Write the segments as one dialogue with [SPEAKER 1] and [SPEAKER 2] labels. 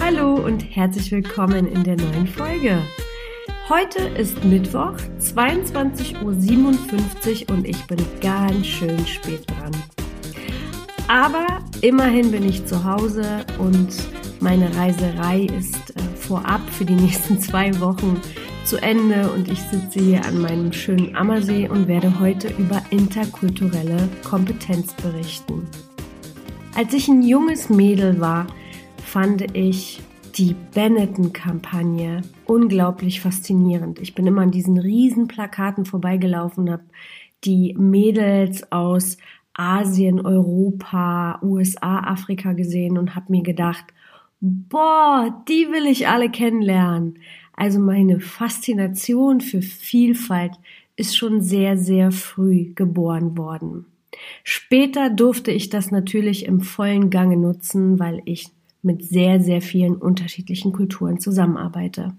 [SPEAKER 1] Hallo und herzlich willkommen in der neuen Folge. Heute ist Mittwoch, 22.57 Uhr und ich bin ganz schön spät dran. Aber immerhin bin ich zu Hause und meine Reiserei ist äh, vorab für die nächsten zwei Wochen zu Ende und ich sitze hier an meinem schönen Ammersee und werde heute über interkulturelle Kompetenz berichten. Als ich ein junges Mädel war, fand ich die Benetton-Kampagne unglaublich faszinierend. Ich bin immer an diesen riesen Plakaten vorbeigelaufen und habe die Mädels aus Asien, Europa, USA, Afrika gesehen und habe mir gedacht, boah, die will ich alle kennenlernen. Also meine Faszination für Vielfalt ist schon sehr, sehr früh geboren worden. Später durfte ich das natürlich im vollen Gange nutzen, weil ich mit sehr, sehr vielen unterschiedlichen Kulturen zusammenarbeite.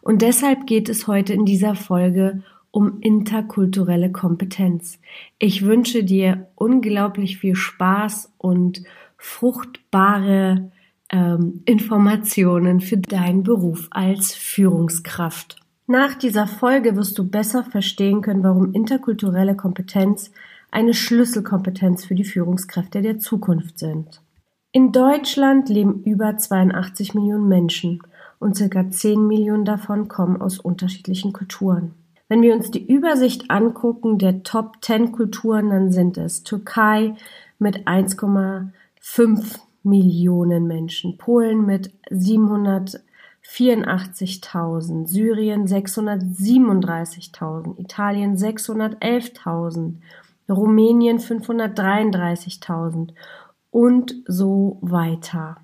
[SPEAKER 1] Und deshalb geht es heute in dieser Folge um interkulturelle Kompetenz. Ich wünsche dir unglaublich viel Spaß und fruchtbare ähm, Informationen für deinen Beruf als Führungskraft. Nach dieser Folge wirst du besser verstehen können, warum interkulturelle Kompetenz eine Schlüsselkompetenz für die Führungskräfte der Zukunft sind. In Deutschland leben über 82 Millionen Menschen und circa 10 Millionen davon kommen aus unterschiedlichen Kulturen. Wenn wir uns die Übersicht angucken der Top 10 Kulturen, dann sind es Türkei mit 1,5 Millionen Menschen, Polen mit 784.000, Syrien 637.000, Italien 611.000, Rumänien 533.000 und so weiter.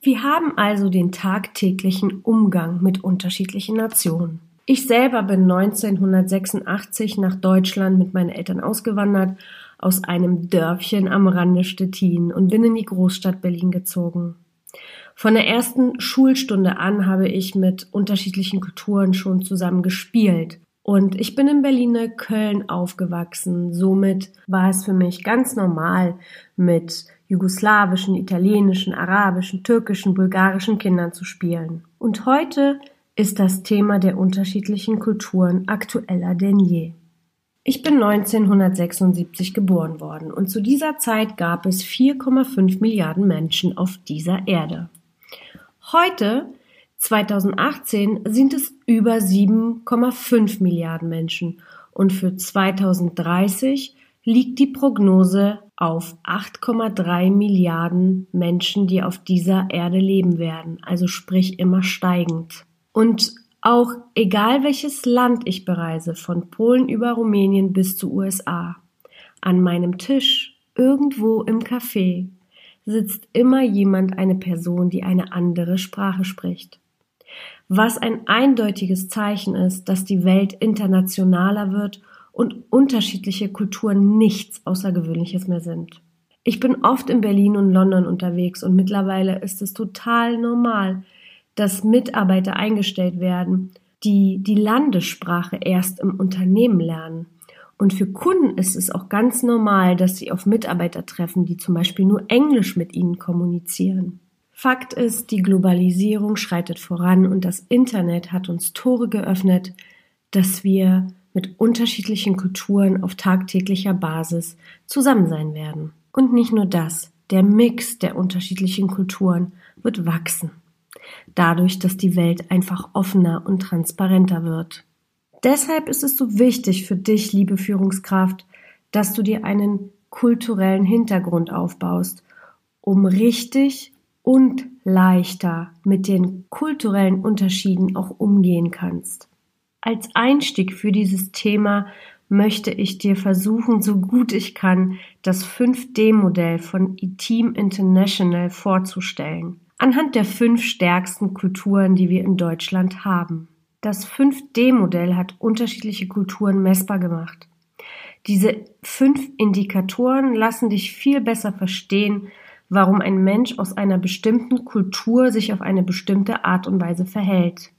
[SPEAKER 1] Wir haben also den tagtäglichen Umgang mit unterschiedlichen Nationen. Ich selber bin 1986 nach Deutschland mit meinen Eltern ausgewandert aus einem Dörfchen am Rande Stettin und bin in die Großstadt Berlin gezogen. Von der ersten Schulstunde an habe ich mit unterschiedlichen Kulturen schon zusammen gespielt. Und ich bin in Berliner Köln aufgewachsen. Somit war es für mich ganz normal, mit jugoslawischen, italienischen, arabischen, türkischen, bulgarischen Kindern zu spielen. Und heute ist das Thema der unterschiedlichen Kulturen aktueller denn je. Ich bin 1976 geboren worden und zu dieser Zeit gab es 4,5 Milliarden Menschen auf dieser Erde. Heute, 2018, sind es über 7,5 Milliarden Menschen und für 2030 liegt die Prognose auf 8,3 Milliarden Menschen, die auf dieser Erde leben werden, also sprich immer steigend. Und auch egal welches Land ich bereise, von Polen über Rumänien bis zu USA, an meinem Tisch, irgendwo im Café, sitzt immer jemand, eine Person, die eine andere Sprache spricht. Was ein eindeutiges Zeichen ist, dass die Welt internationaler wird und unterschiedliche Kulturen nichts Außergewöhnliches mehr sind. Ich bin oft in Berlin und London unterwegs und mittlerweile ist es total normal, dass Mitarbeiter eingestellt werden, die die Landessprache erst im Unternehmen lernen. Und für Kunden ist es auch ganz normal, dass sie auf Mitarbeiter treffen, die zum Beispiel nur Englisch mit ihnen kommunizieren. Fakt ist, die Globalisierung schreitet voran und das Internet hat uns Tore geöffnet, dass wir mit unterschiedlichen Kulturen auf tagtäglicher Basis zusammen sein werden. Und nicht nur das, der Mix der unterschiedlichen Kulturen wird wachsen. Dadurch, dass die Welt einfach offener und transparenter wird. Deshalb ist es so wichtig für dich, liebe Führungskraft, dass du dir einen kulturellen Hintergrund aufbaust, um richtig und leichter mit den kulturellen Unterschieden auch umgehen kannst. Als Einstieg für dieses Thema möchte ich dir versuchen, so gut ich kann, das 5D-Modell von E-Team International vorzustellen. Anhand der fünf stärksten Kulturen, die wir in Deutschland haben. Das 5D-Modell hat unterschiedliche Kulturen messbar gemacht. Diese fünf Indikatoren lassen dich viel besser verstehen, warum ein Mensch aus einer bestimmten Kultur sich auf eine bestimmte Art und Weise verhält.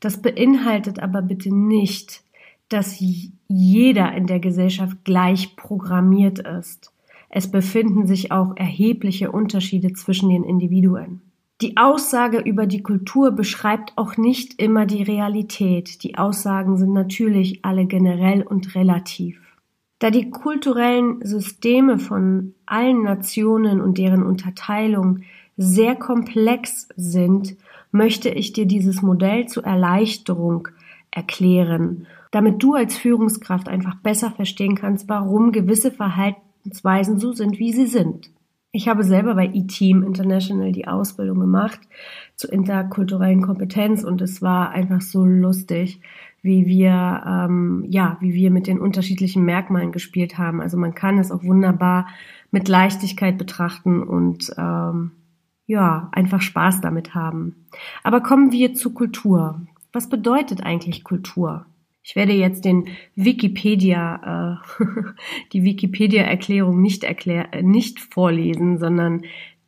[SPEAKER 1] Das beinhaltet aber bitte nicht, dass jeder in der Gesellschaft gleich programmiert ist. Es befinden sich auch erhebliche Unterschiede zwischen den Individuen. Die Aussage über die Kultur beschreibt auch nicht immer die Realität. Die Aussagen sind natürlich alle generell und relativ. Da die kulturellen Systeme von allen Nationen und deren Unterteilung sehr komplex sind, möchte ich dir dieses Modell zur Erleichterung erklären, damit du als Führungskraft einfach besser verstehen kannst, warum gewisse Verhaltensweisen so sind, wie sie sind. Ich habe selber bei eTeam International die Ausbildung gemacht zur interkulturellen Kompetenz und es war einfach so lustig, wie wir ähm, ja, wie wir mit den unterschiedlichen Merkmalen gespielt haben. Also man kann es auch wunderbar mit Leichtigkeit betrachten und ähm, ja, einfach Spaß damit haben. Aber kommen wir zur Kultur. Was bedeutet eigentlich Kultur? Ich werde jetzt den Wikipedia, äh, die Wikipedia-Erklärung nicht erklär, äh, nicht vorlesen, sondern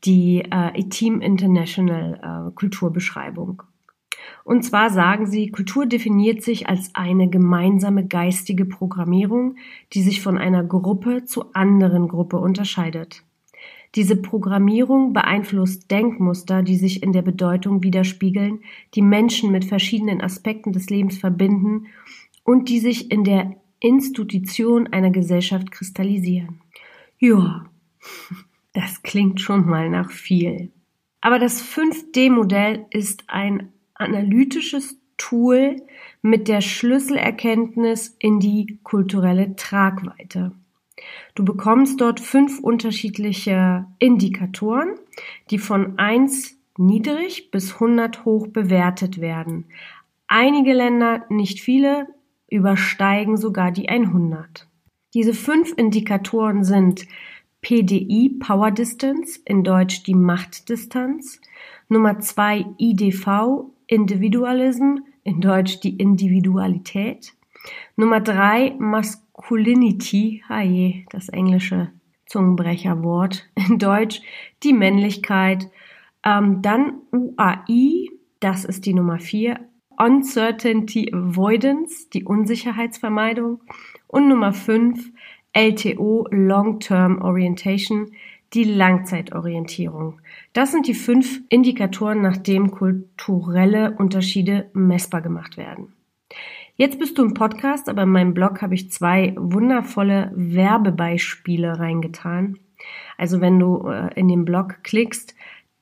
[SPEAKER 1] die äh, Team International äh, Kulturbeschreibung. Und zwar sagen sie, Kultur definiert sich als eine gemeinsame geistige Programmierung, die sich von einer Gruppe zu anderen Gruppe unterscheidet. Diese Programmierung beeinflusst Denkmuster, die sich in der Bedeutung widerspiegeln, die Menschen mit verschiedenen Aspekten des Lebens verbinden und die sich in der Institution einer Gesellschaft kristallisieren. Ja, das klingt schon mal nach viel. Aber das 5D-Modell ist ein analytisches Tool mit der Schlüsselerkenntnis in die kulturelle Tragweite. Du bekommst dort fünf unterschiedliche Indikatoren, die von 1 niedrig bis 100 hoch bewertet werden. Einige Länder, nicht viele, übersteigen sogar die 100. Diese fünf Indikatoren sind PDI Power Distance, in Deutsch die Machtdistanz, Nummer zwei IDV Individualism, in Deutsch die Individualität, Nummer drei Masculinity, haje, das englische Zungenbrecherwort, in Deutsch die Männlichkeit, ähm, dann UAI, das ist die Nummer vier, Uncertainty Avoidance, die Unsicherheitsvermeidung. Und Nummer 5, LTO, Long-Term Orientation, die Langzeitorientierung. Das sind die fünf Indikatoren, nach denen kulturelle Unterschiede messbar gemacht werden. Jetzt bist du im Podcast, aber in meinem Blog habe ich zwei wundervolle Werbebeispiele reingetan. Also wenn du äh, in den Blog klickst,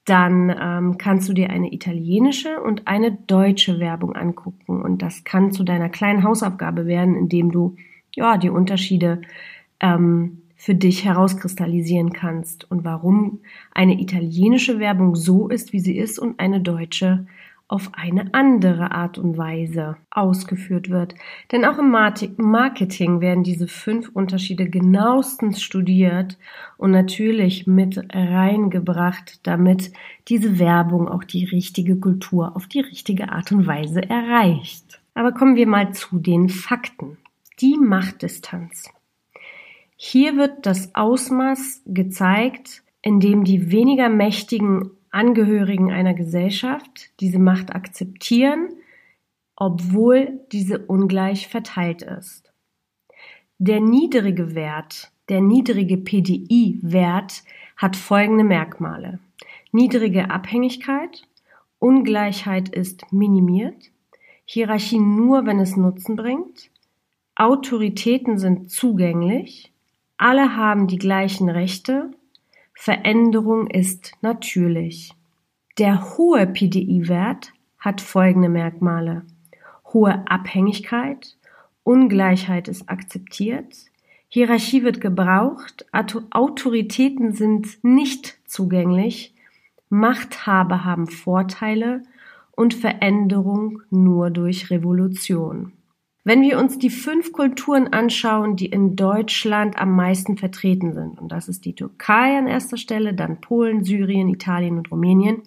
[SPEAKER 1] dann ähm, kannst du dir eine italienische und eine deutsche Werbung angucken. Und das kann zu deiner kleinen Hausaufgabe werden, indem du ja die Unterschiede ähm, für dich herauskristallisieren kannst und warum eine italienische Werbung so ist, wie sie ist und eine deutsche auf eine andere Art und Weise ausgeführt wird. Denn auch im Marketing werden diese fünf Unterschiede genauestens studiert und natürlich mit reingebracht, damit diese Werbung auch die richtige Kultur auf die richtige Art und Weise erreicht. Aber kommen wir mal zu den Fakten. Die Machtdistanz. Hier wird das Ausmaß gezeigt, in dem die weniger mächtigen Angehörigen einer Gesellschaft diese Macht akzeptieren, obwohl diese ungleich verteilt ist. Der niedrige Wert, der niedrige PDI-Wert hat folgende Merkmale. Niedrige Abhängigkeit, Ungleichheit ist minimiert, Hierarchie nur, wenn es Nutzen bringt, Autoritäten sind zugänglich, alle haben die gleichen Rechte, Veränderung ist natürlich. Der hohe PDI-Wert hat folgende Merkmale. Hohe Abhängigkeit, Ungleichheit ist akzeptiert, Hierarchie wird gebraucht, Autoritäten sind nicht zugänglich, Machthaber haben Vorteile und Veränderung nur durch Revolution. Wenn wir uns die fünf Kulturen anschauen, die in Deutschland am meisten vertreten sind, und das ist die Türkei an erster Stelle, dann Polen, Syrien, Italien und Rumänien,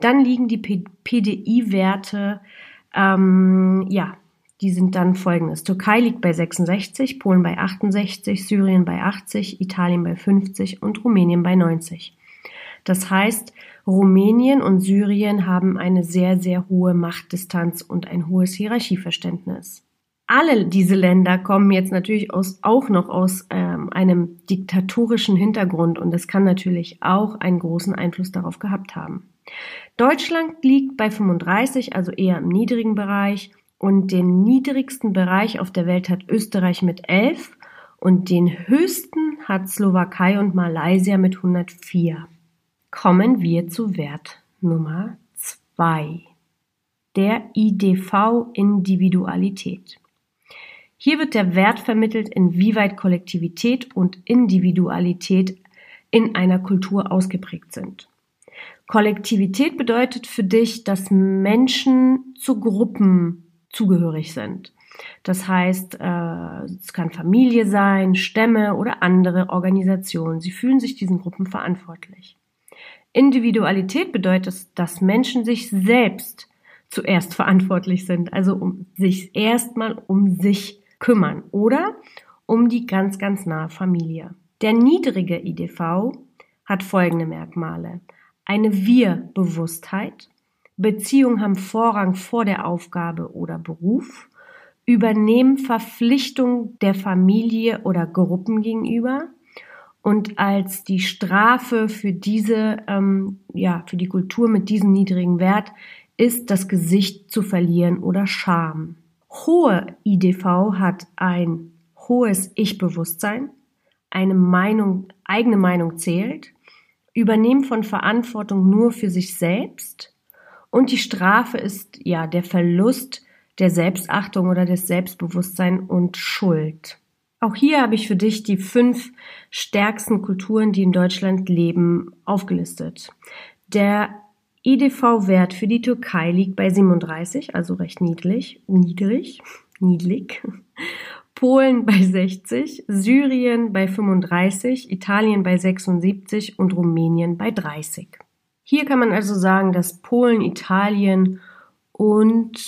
[SPEAKER 1] dann liegen die PDI-Werte, ähm, ja, die sind dann folgendes. Türkei liegt bei 66, Polen bei 68, Syrien bei 80, Italien bei 50 und Rumänien bei 90. Das heißt, Rumänien und Syrien haben eine sehr, sehr hohe Machtdistanz und ein hohes Hierarchieverständnis. Alle diese Länder kommen jetzt natürlich aus, auch noch aus ähm, einem diktatorischen Hintergrund und das kann natürlich auch einen großen Einfluss darauf gehabt haben. Deutschland liegt bei 35, also eher im niedrigen Bereich und den niedrigsten Bereich auf der Welt hat Österreich mit 11 und den höchsten hat Slowakei und Malaysia mit 104. Kommen wir zu Wert Nummer 2. Der IDV Individualität. Hier wird der Wert vermittelt, inwieweit Kollektivität und Individualität in einer Kultur ausgeprägt sind. Kollektivität bedeutet für dich, dass Menschen zu Gruppen zugehörig sind. Das heißt, äh, es kann Familie sein, Stämme oder andere Organisationen. Sie fühlen sich diesen Gruppen verantwortlich. Individualität bedeutet, dass Menschen sich selbst zuerst verantwortlich sind, also um sich erstmal um sich kümmern oder um die ganz, ganz nahe Familie. Der niedrige IDV hat folgende Merkmale. Eine Wir-Bewusstheit, Beziehungen haben Vorrang vor der Aufgabe oder Beruf, übernehmen Verpflichtung der Familie oder Gruppen gegenüber und als die Strafe für diese, ähm, ja, für die Kultur mit diesem niedrigen Wert ist das Gesicht zu verlieren oder Scham. Hohe IDV hat ein hohes Ich-Bewusstsein, eine Meinung, eigene Meinung zählt, Übernehmen von Verantwortung nur für sich selbst und die Strafe ist ja der Verlust der Selbstachtung oder des Selbstbewusstseins und Schuld. Auch hier habe ich für dich die fünf stärksten Kulturen, die in Deutschland leben, aufgelistet. Der IDV-Wert für die Türkei liegt bei 37, also recht niedrig, niedrig, niedrig. Polen bei 60, Syrien bei 35, Italien bei 76 und Rumänien bei 30. Hier kann man also sagen, dass Polen, Italien und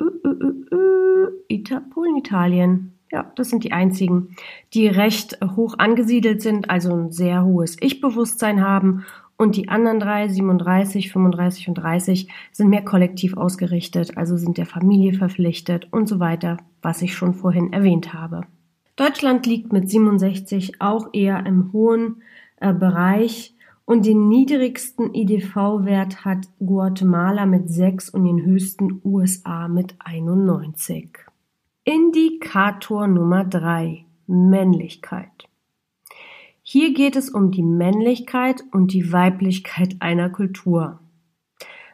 [SPEAKER 1] äh, äh, äh, Ita Polen, Italien, ja, das sind die einzigen, die recht hoch angesiedelt sind, also ein sehr hohes Ich-Bewusstsein haben und die anderen drei, 37, 35 und 30, sind mehr kollektiv ausgerichtet, also sind der Familie verpflichtet und so weiter, was ich schon vorhin erwähnt habe. Deutschland liegt mit 67 auch eher im hohen äh, Bereich und den niedrigsten IDV-Wert hat Guatemala mit 6 und den höchsten USA mit 91. Indikator Nummer 3 Männlichkeit. Hier geht es um die Männlichkeit und die Weiblichkeit einer Kultur.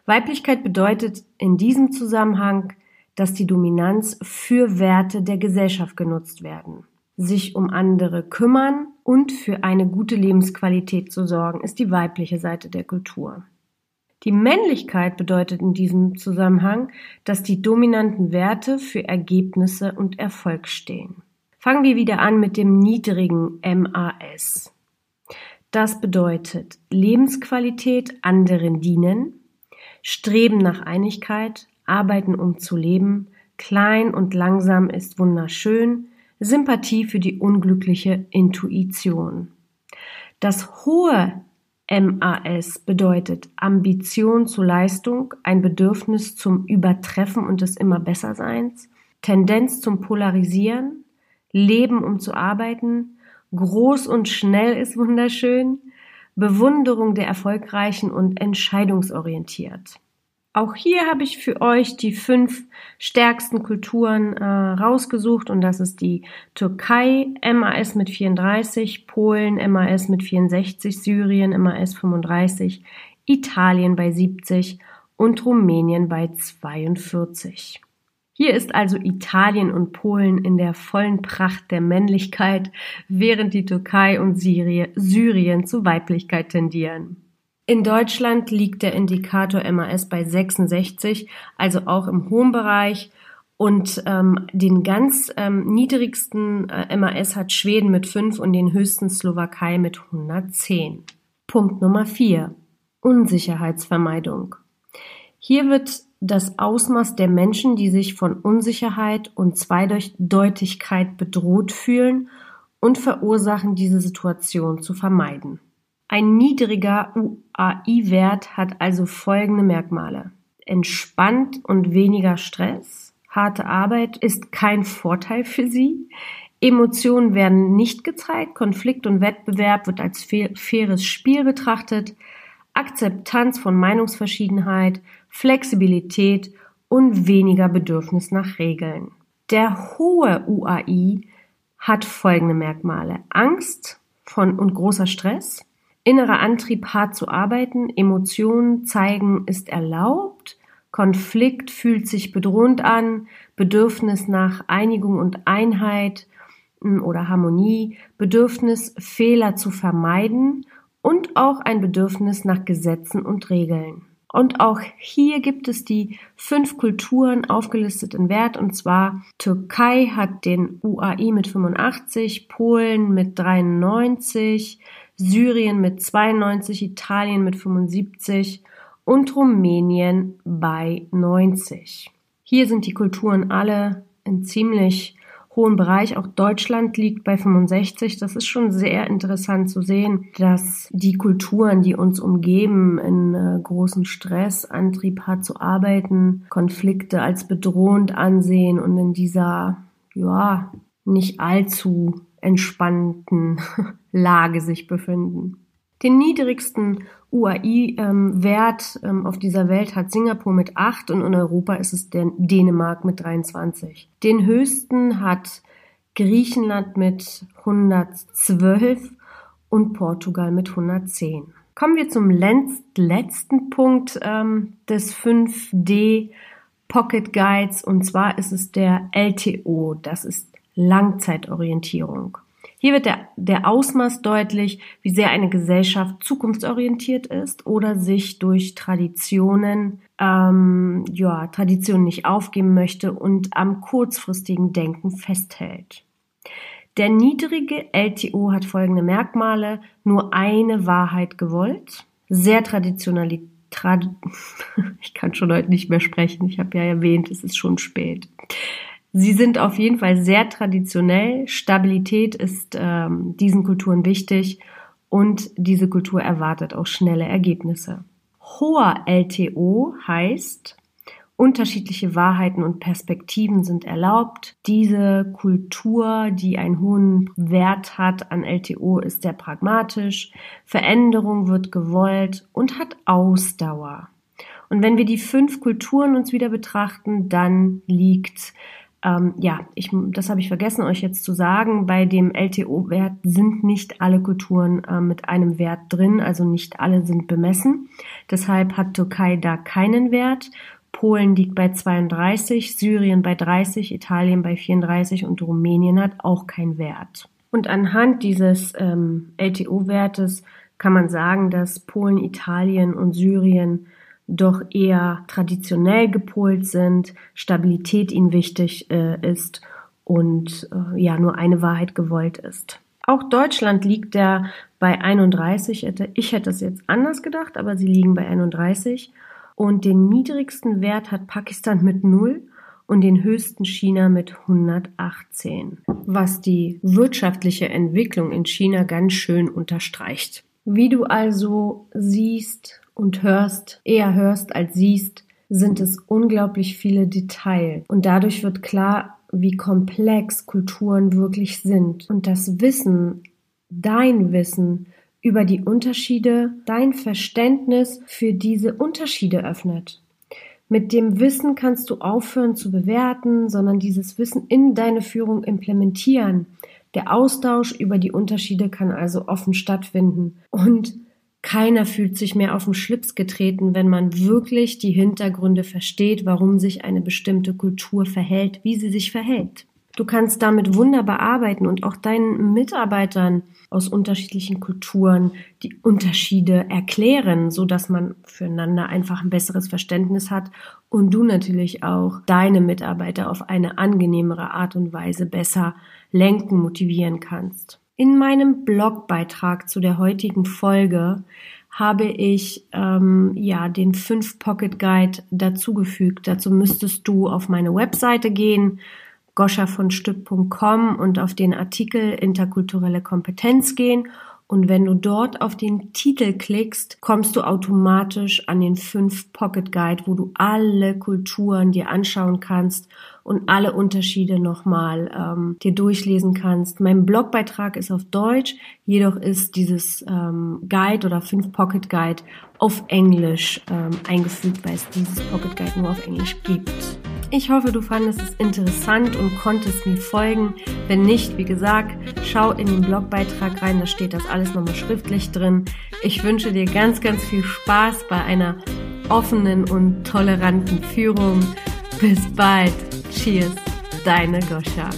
[SPEAKER 1] Weiblichkeit bedeutet in diesem Zusammenhang, dass die Dominanz für Werte der Gesellschaft genutzt werden. Sich um andere kümmern und für eine gute Lebensqualität zu sorgen, ist die weibliche Seite der Kultur. Die Männlichkeit bedeutet in diesem Zusammenhang, dass die dominanten Werte für Ergebnisse und Erfolg stehen. Fangen wir wieder an mit dem niedrigen MAS. Das bedeutet Lebensqualität anderen dienen, Streben nach Einigkeit, Arbeiten um zu leben, klein und langsam ist wunderschön, Sympathie für die unglückliche Intuition. Das hohe MAS bedeutet Ambition zu Leistung, ein Bedürfnis zum Übertreffen und des immer Besserseins, Tendenz zum Polarisieren, Leben um zu arbeiten, groß und schnell ist wunderschön, Bewunderung der Erfolgreichen und entscheidungsorientiert. Auch hier habe ich für euch die fünf stärksten Kulturen äh, rausgesucht und das ist die Türkei MAS mit 34, Polen MAS mit 64, Syrien MAS 35, Italien bei 70 und Rumänien bei 42. Hier ist also Italien und Polen in der vollen Pracht der Männlichkeit, während die Türkei und Syrien zu Weiblichkeit tendieren. In Deutschland liegt der Indikator MAS bei 66, also auch im hohen Bereich. Und ähm, den ganz ähm, niedrigsten äh, MAS hat Schweden mit 5 und den höchsten Slowakei mit 110. Punkt Nummer 4. Unsicherheitsvermeidung. Hier wird das Ausmaß der Menschen, die sich von Unsicherheit und Zweideutigkeit bedroht fühlen und verursachen, diese Situation zu vermeiden. Ein niedriger UAI-Wert hat also folgende Merkmale. Entspannt und weniger Stress. Harte Arbeit ist kein Vorteil für Sie. Emotionen werden nicht gezeigt. Konflikt und Wettbewerb wird als faires Spiel betrachtet. Akzeptanz von Meinungsverschiedenheit, Flexibilität und weniger Bedürfnis nach Regeln. Der hohe UAI hat folgende Merkmale. Angst von und großer Stress, innerer Antrieb hart zu arbeiten, Emotionen zeigen ist erlaubt, Konflikt fühlt sich bedrohend an, Bedürfnis nach Einigung und Einheit hm, oder Harmonie, Bedürfnis Fehler zu vermeiden und auch ein Bedürfnis nach Gesetzen und Regeln. Und auch hier gibt es die fünf Kulturen aufgelistet in Wert. Und zwar Türkei hat den UAI mit 85, Polen mit 93, Syrien mit 92, Italien mit 75 und Rumänien bei 90. Hier sind die Kulturen alle in ziemlich hohen Bereich. Auch Deutschland liegt bei 65. Das ist schon sehr interessant zu sehen, dass die Kulturen, die uns umgeben, in äh, großen Stress, Antrieb hat zu arbeiten, Konflikte als bedrohend ansehen und in dieser, ja, nicht allzu entspannten Lage sich befinden. Den niedrigsten UAI-Wert ähm, auf dieser Welt hat Singapur mit 8 und in Europa ist es Dänemark mit 23. Den höchsten hat Griechenland mit 112 und Portugal mit 110. Kommen wir zum letzten Punkt ähm, des 5D Pocket Guides und zwar ist es der LTO, das ist Langzeitorientierung. Hier wird der, der Ausmaß deutlich, wie sehr eine Gesellschaft zukunftsorientiert ist oder sich durch Traditionen, ähm, ja, Traditionen nicht aufgeben möchte und am kurzfristigen Denken festhält. Der niedrige LTO hat folgende Merkmale. Nur eine Wahrheit gewollt, sehr traditionell, trad ich kann schon heute nicht mehr sprechen, ich habe ja erwähnt, es ist schon spät. Sie sind auf jeden Fall sehr traditionell. Stabilität ist ähm, diesen Kulturen wichtig und diese Kultur erwartet auch schnelle Ergebnisse. Hoher LTO heißt, unterschiedliche Wahrheiten und Perspektiven sind erlaubt. Diese Kultur, die einen hohen Wert hat an LTO, ist sehr pragmatisch. Veränderung wird gewollt und hat Ausdauer. Und wenn wir die fünf Kulturen uns wieder betrachten, dann liegt ähm, ja, ich, das habe ich vergessen, euch jetzt zu sagen. Bei dem LTO-Wert sind nicht alle Kulturen äh, mit einem Wert drin, also nicht alle sind bemessen. Deshalb hat Türkei da keinen Wert. Polen liegt bei 32, Syrien bei 30, Italien bei 34 und Rumänien hat auch keinen Wert. Und anhand dieses ähm, LTO-Wertes kann man sagen, dass Polen, Italien und Syrien doch eher traditionell gepolt sind, Stabilität ihnen wichtig äh, ist und äh, ja nur eine Wahrheit gewollt ist. Auch Deutschland liegt da bei 31. Ich hätte es jetzt anders gedacht, aber sie liegen bei 31. Und den niedrigsten Wert hat Pakistan mit 0 und den höchsten China mit 118, was die wirtschaftliche Entwicklung in China ganz schön unterstreicht. Wie du also siehst, und hörst, eher hörst als siehst, sind es unglaublich viele Details. Und dadurch wird klar, wie komplex Kulturen wirklich sind. Und das Wissen, dein Wissen über die Unterschiede, dein Verständnis für diese Unterschiede öffnet. Mit dem Wissen kannst du aufhören zu bewerten, sondern dieses Wissen in deine Führung implementieren. Der Austausch über die Unterschiede kann also offen stattfinden. Und keiner fühlt sich mehr auf den Schlips getreten, wenn man wirklich die Hintergründe versteht, warum sich eine bestimmte Kultur verhält, wie sie sich verhält. Du kannst damit wunderbar arbeiten und auch deinen Mitarbeitern aus unterschiedlichen Kulturen die Unterschiede erklären, so dass man füreinander einfach ein besseres Verständnis hat und du natürlich auch deine Mitarbeiter auf eine angenehmere Art und Weise besser lenken, motivieren kannst. In meinem Blogbeitrag zu der heutigen Folge habe ich ähm, ja den 5 Pocket Guide dazugefügt. Dazu müsstest du auf meine Webseite gehen, goschavonstück.com und auf den Artikel interkulturelle Kompetenz gehen Und wenn du dort auf den Titel klickst, kommst du automatisch an den 5 Pocket Guide, wo du alle Kulturen dir anschauen kannst und alle Unterschiede nochmal ähm, dir durchlesen kannst. Mein Blogbeitrag ist auf Deutsch, jedoch ist dieses ähm, Guide oder 5 Pocket Guide auf Englisch ähm, eingefügt, weil es dieses Pocket Guide nur auf Englisch gibt. Ich hoffe, du fandest es interessant und konntest mir folgen. Wenn nicht, wie gesagt, schau in den Blogbeitrag rein, da steht das alles nochmal schriftlich drin. Ich wünsche dir ganz, ganz viel Spaß bei einer offenen und toleranten Führung. Bis bald. Cheers, deine Goscha.